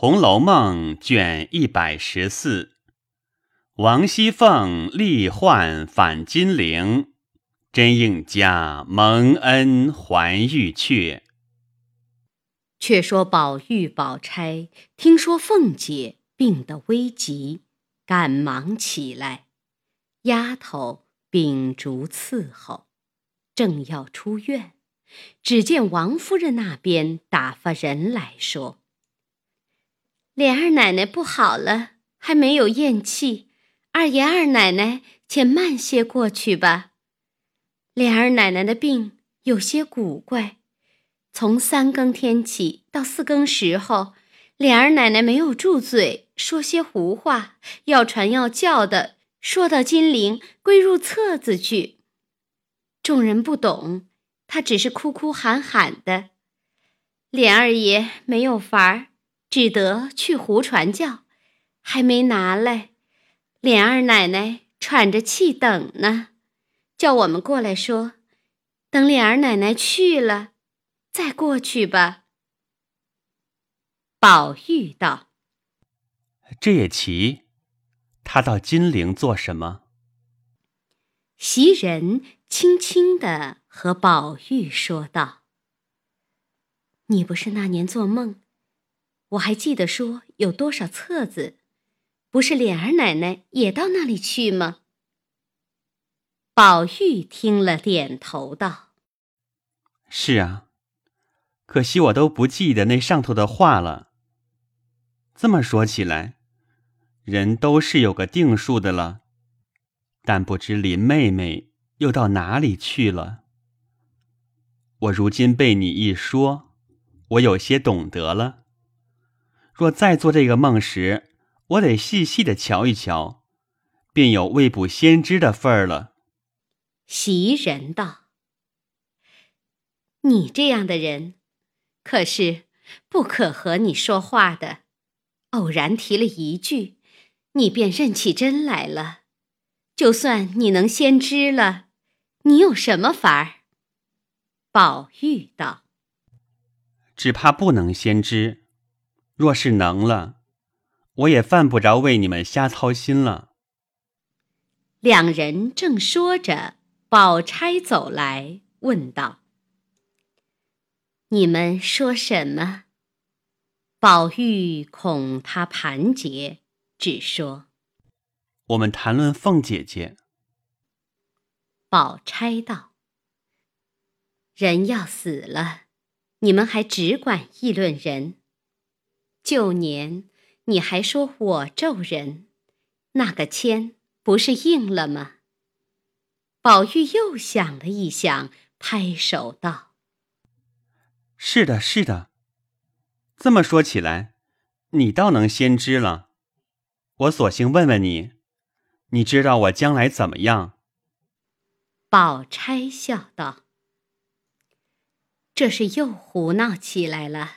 红楼梦》卷一百十四，王熙凤历患返金陵，真应家蒙恩还玉阙。却说宝玉、宝钗听说凤姐病得危急，赶忙起来，丫头秉烛伺候，正要出院，只见王夫人那边打发人来说。莲儿奶奶不好了，还没有咽气。二爷二奶奶，且慢些过去吧。莲儿奶奶的病有些古怪，从三更天起到四更时候，莲儿奶奶没有住嘴，说些胡话，要传要叫的，说到金陵归入册子去。众人不懂，她只是哭哭喊喊的。莲二爷没有法儿。只得去胡传教，还没拿来，莲二奶奶喘着气等呢，叫我们过来说，等莲儿奶奶去了，再过去吧。宝玉道：“这也奇，他到金陵做什么？”袭人轻轻的和宝玉说道：“你不是那年做梦？”我还记得说有多少册子，不是莲儿奶奶也到那里去吗？宝玉听了，点头道：“是啊，可惜我都不记得那上头的话了。这么说起来，人都是有个定数的了，但不知林妹妹又到哪里去了。我如今被你一说，我有些懂得了。”若再做这个梦时，我得细细的瞧一瞧，便有未卜先知的份儿了。袭人道：“你这样的人，可是不可和你说话的。偶然提了一句，你便认起真来了。就算你能先知了，你有什么法儿？”宝玉道：“只怕不能先知。”若是能了，我也犯不着为你们瞎操心了。两人正说着，宝钗走来，问道：“你们说什么？”宝玉恐他盘结，只说：“我们谈论凤姐姐。”宝钗道：“人要死了，你们还只管议论人。”旧年你还说我咒人，那个签不是应了吗？宝玉又想了一想，拍手道：“是的，是的。这么说起来，你倒能先知了。我索性问问你，你知道我将来怎么样？”宝钗笑道：“这是又胡闹起来了。”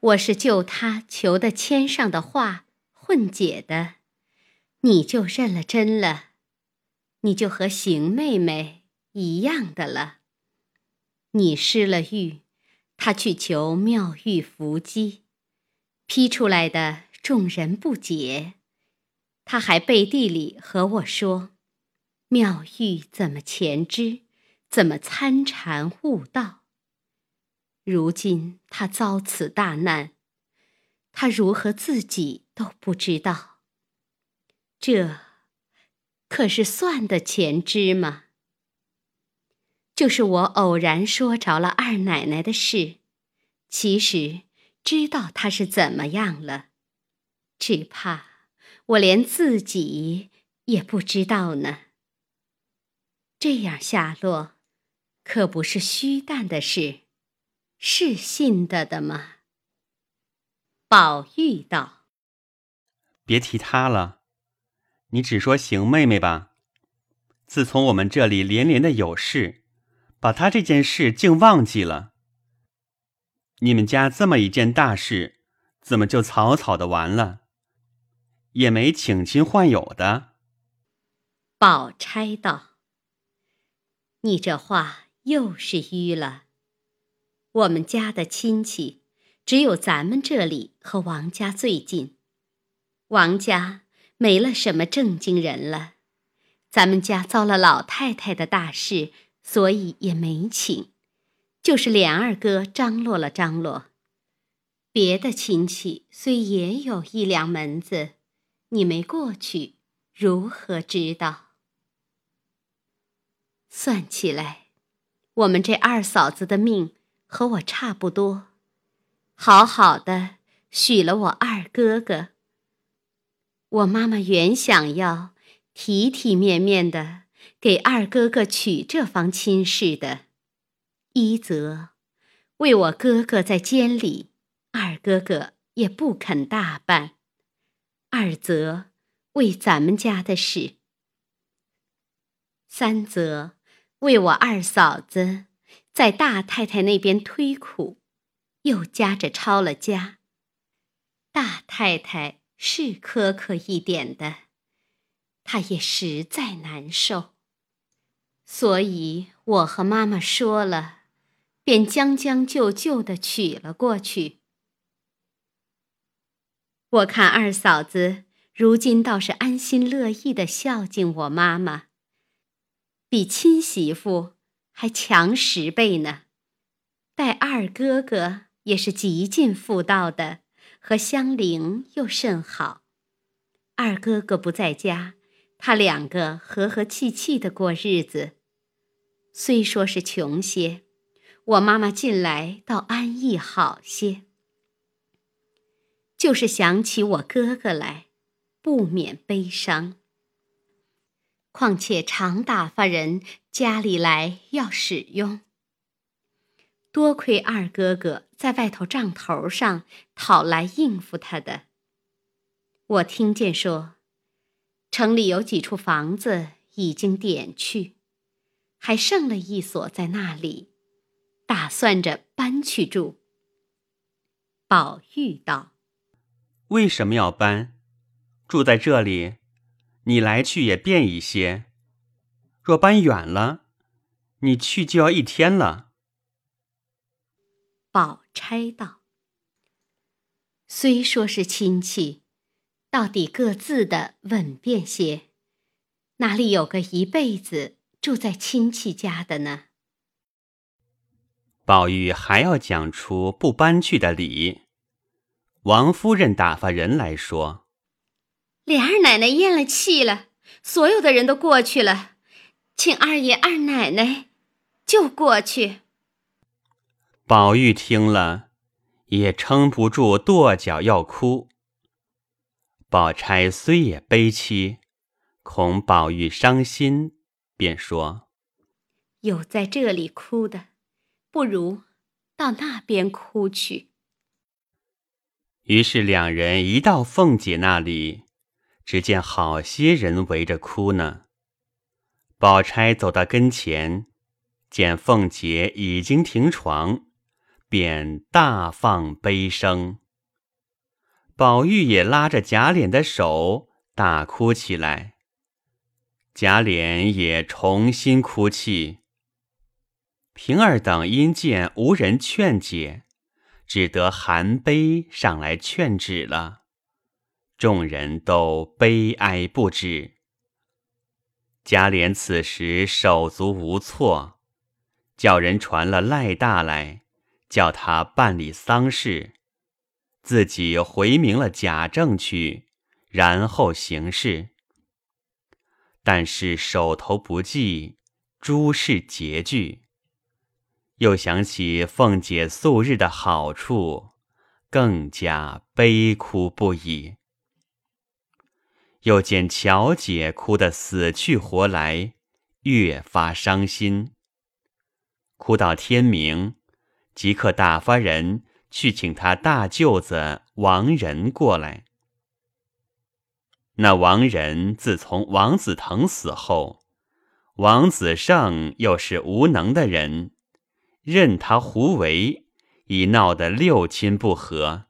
我是就他求的签上的话混解的，你就认了真了，你就和邢妹妹一样的了。你失了玉，他去求妙玉伏击，批出来的众人不解，他还背地里和我说，妙玉怎么前知，怎么参禅悟道。如今他遭此大难，他如何自己都不知道。这可是算得前知吗？就是我偶然说着了二奶奶的事，其实知道她是怎么样了，只怕我连自己也不知道呢。这样下落，可不是虚诞的事。是信的的吗？宝玉道：“别提他了，你只说邢妹妹吧。自从我们这里连连的有事，把他这件事竟忘记了。你们家这么一件大事，怎么就草草的完了？也没请亲唤友的。”宝钗道：“你这话又是迂了。”我们家的亲戚，只有咱们这里和王家最近。王家没了什么正经人了，咱们家遭了老太太的大事，所以也没请。就是连二哥张罗了张罗，别的亲戚虽也有一两门子，你没过去，如何知道？算起来，我们这二嫂子的命和我差不多，好好的许了我二哥哥。我妈妈原想要体体面面的给二哥哥娶这房亲事的。一则为我哥哥在监里，二哥哥也不肯大办；二则为咱们家的事；三则为我二嫂子在大太太那边推苦，又夹着抄了家。大太太是苛刻一点的，她也实在难受，所以我和妈妈说了。便将将就就的娶了过去。我看二嫂子如今倒是安心乐意的孝敬我妈妈，比亲媳妇还强十倍呢。待二哥哥也是极尽妇道的，和香菱又甚好。二哥哥不在家，他两个和和气气的过日子，虽说是穷些。我妈妈近来倒安逸好些，就是想起我哥哥来，不免悲伤。况且常打发人家里来要使用，多亏二哥哥在外头账头上讨来应付他的。我听见说，城里有几处房子已经点去，还剩了一所在那里。打算着搬去住。宝玉道：“为什么要搬？住在这里，你来去也便一些。若搬远了，你去就要一天了。”宝钗道：“虽说是亲戚，到底各自的稳便些，哪里有个一辈子住在亲戚家的呢？”宝玉还要讲出不搬去的理，王夫人打发人来说：“琏二奶奶咽了气了，所有的人都过去了，请二爷二奶奶就过去。”宝玉听了，也撑不住，跺脚要哭。宝钗虽也悲戚，恐宝玉伤心，便说：“有在这里哭的。”不如到那边哭去。于是两人一到凤姐那里，只见好些人围着哭呢。宝钗走到跟前，见凤姐已经停床，便大放悲声。宝玉也拉着贾琏的手大哭起来，贾琏也重新哭泣。平儿等因见无人劝解，只得含悲上来劝止了。众人都悲哀不止。贾琏此时手足无措，叫人传了赖大来，叫他办理丧事，自己回明了贾政去，然后行事。但是手头不济，诸事拮据。又想起凤姐素日的好处，更加悲哭不已。又见乔姐哭得死去活来，越发伤心。哭到天明，即刻打发人去请他大舅子王仁过来。那王仁自从王子腾死后，王子胜又是无能的人。任他胡为，已闹得六亲不和。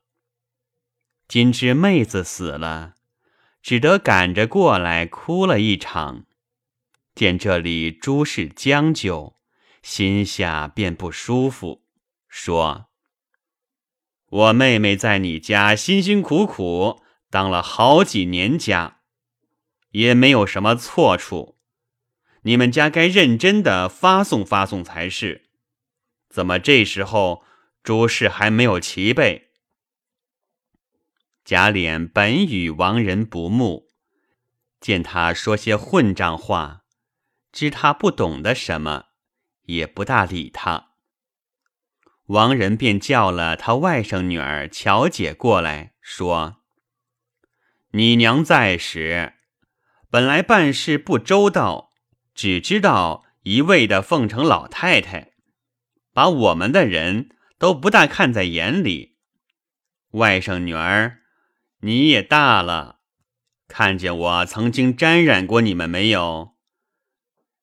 今知妹子死了，只得赶着过来哭了一场。见这里诸事将就，心下便不舒服，说：“我妹妹在你家辛辛苦苦当了好几年家，也没有什么错处。你们家该认真的发送发送才是。怎么这时候诸事还没有齐备？贾琏本与王仁不睦，见他说些混账话，知他不懂得什么，也不大理他。王仁便叫了他外甥女儿乔姐过来，说：“你娘在时，本来办事不周到，只知道一味的奉承老太太，把我们的人都不大看在眼里。外甥女儿，你也大了，看见我曾经沾染过你们没有？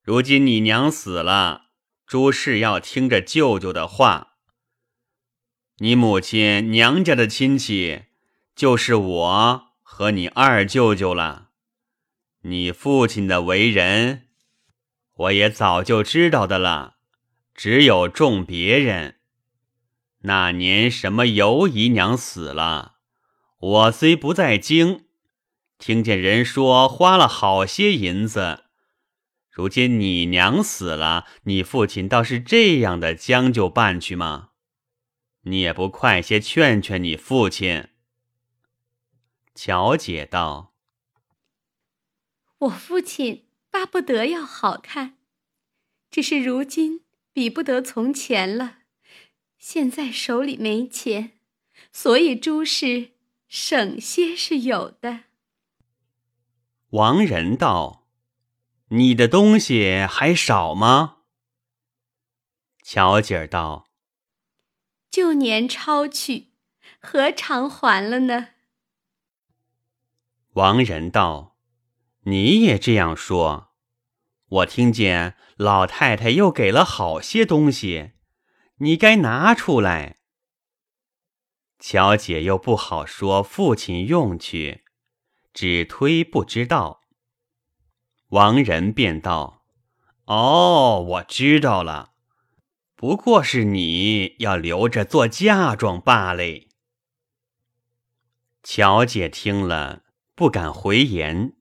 如今你娘死了，诸事要听着舅舅的话。”你母亲娘家的亲戚，就是我和你二舅舅了。你父亲的为人，我也早就知道的了。只有重别人。那年什么尤姨娘死了，我虽不在京，听见人说花了好些银子。如今你娘死了，你父亲倒是这样的将就办去吗？你也不快些劝劝你父亲。乔姐道：“我父亲巴不得要好看，只是如今比不得从前了。现在手里没钱，所以诸事省些是有的。”王仁道：“你的东西还少吗？”巧姐儿道。旧年抄去，何尝还了呢？王仁道：“你也这样说，我听见老太太又给了好些东西，你该拿出来。”乔姐又不好说父亲用去，只推不知道。王仁便道：“哦，我知道了。”不过是你要留着做嫁妆罢了。乔姐听了，不敢回言，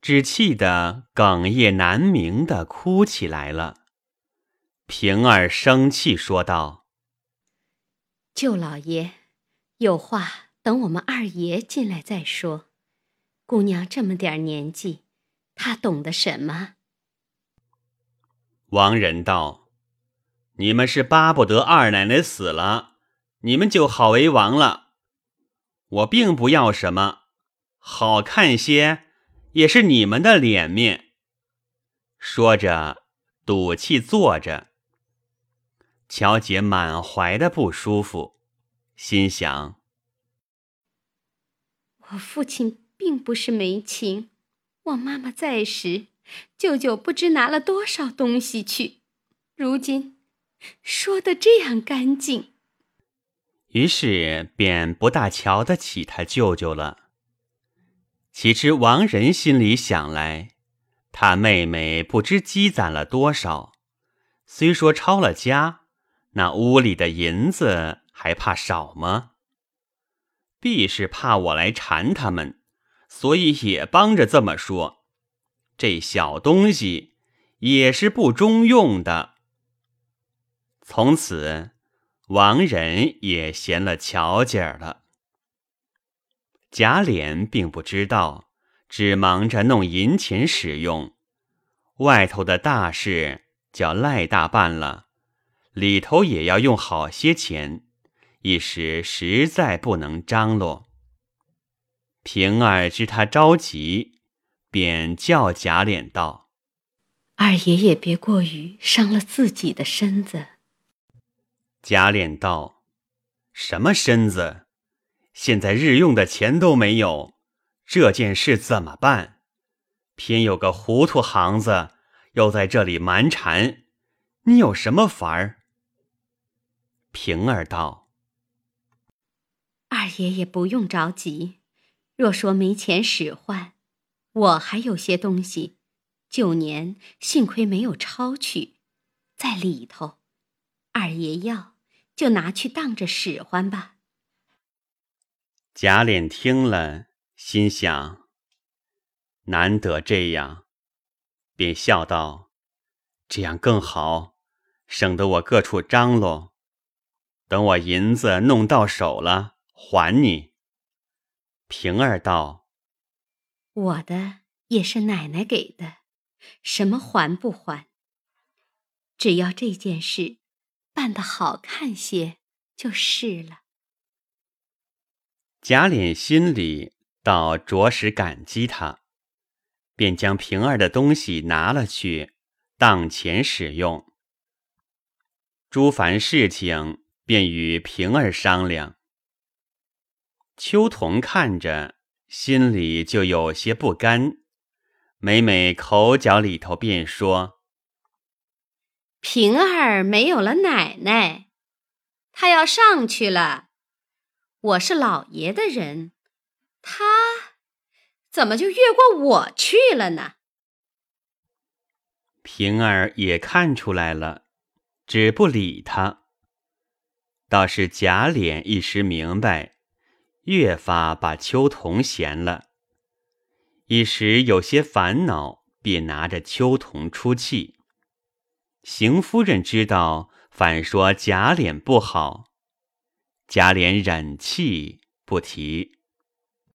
只气得哽咽难明的哭起来了。平儿生气说道：“舅老爷，有话等我们二爷进来再说。姑娘这么点年纪，她懂得什么？”王仁道。你们是巴不得二奶奶死了，你们就好为王了。我并不要什么，好看些也是你们的脸面。说着，赌气坐着。乔姐满怀的不舒服，心想：我父亲并不是没情，我妈妈在时，舅舅不知拿了多少东西去，如今。说的这样干净，于是便不大瞧得起他舅舅了。岂知王仁心里想来，他妹妹不知积攒了多少，虽说抄了家，那屋里的银子还怕少吗？必是怕我来缠他们，所以也帮着这么说。这小东西也是不中用的。从此，王仁也闲了巧劲儿了。贾琏并不知道，只忙着弄银钱使用。外头的大事叫赖大办了，里头也要用好些钱，一时实在不能张罗。平儿知他着急，便叫贾琏道：“二爷也别过于伤了自己的身子。”贾琏道：“什么身子？现在日用的钱都没有，这件事怎么办？偏有个糊涂行子又在这里蛮缠，你有什么法儿？”平儿道：“二爷也不用着急，若说没钱使唤，我还有些东西，旧年幸亏没有抄去，在里头，二爷要。”就拿去当着使唤吧。贾琏听了，心想：难得这样，便笑道：“这样更好，省得我各处张罗。等我银子弄到手了，还你。”平儿道：“我的也是奶奶给的，什么还不还？只要这件事办得好看些就是了。”贾琏心里倒着实感激他，便将平儿的东西拿了去，当钱使用。诸凡事情便与平儿商量。秋桐看着，心里就有些不甘，每每口角里头便说：“平儿没有了奶奶，她要上去了。”我是老爷的人，她怎么就越过我去了呢？平儿也看出来了，只不理他。倒是贾琏一时明白，越发把秋桐嫌了，一时有些烦恼，便拿着秋桐出气。邢夫人知道，反说贾琏不好。贾琏忍气不提。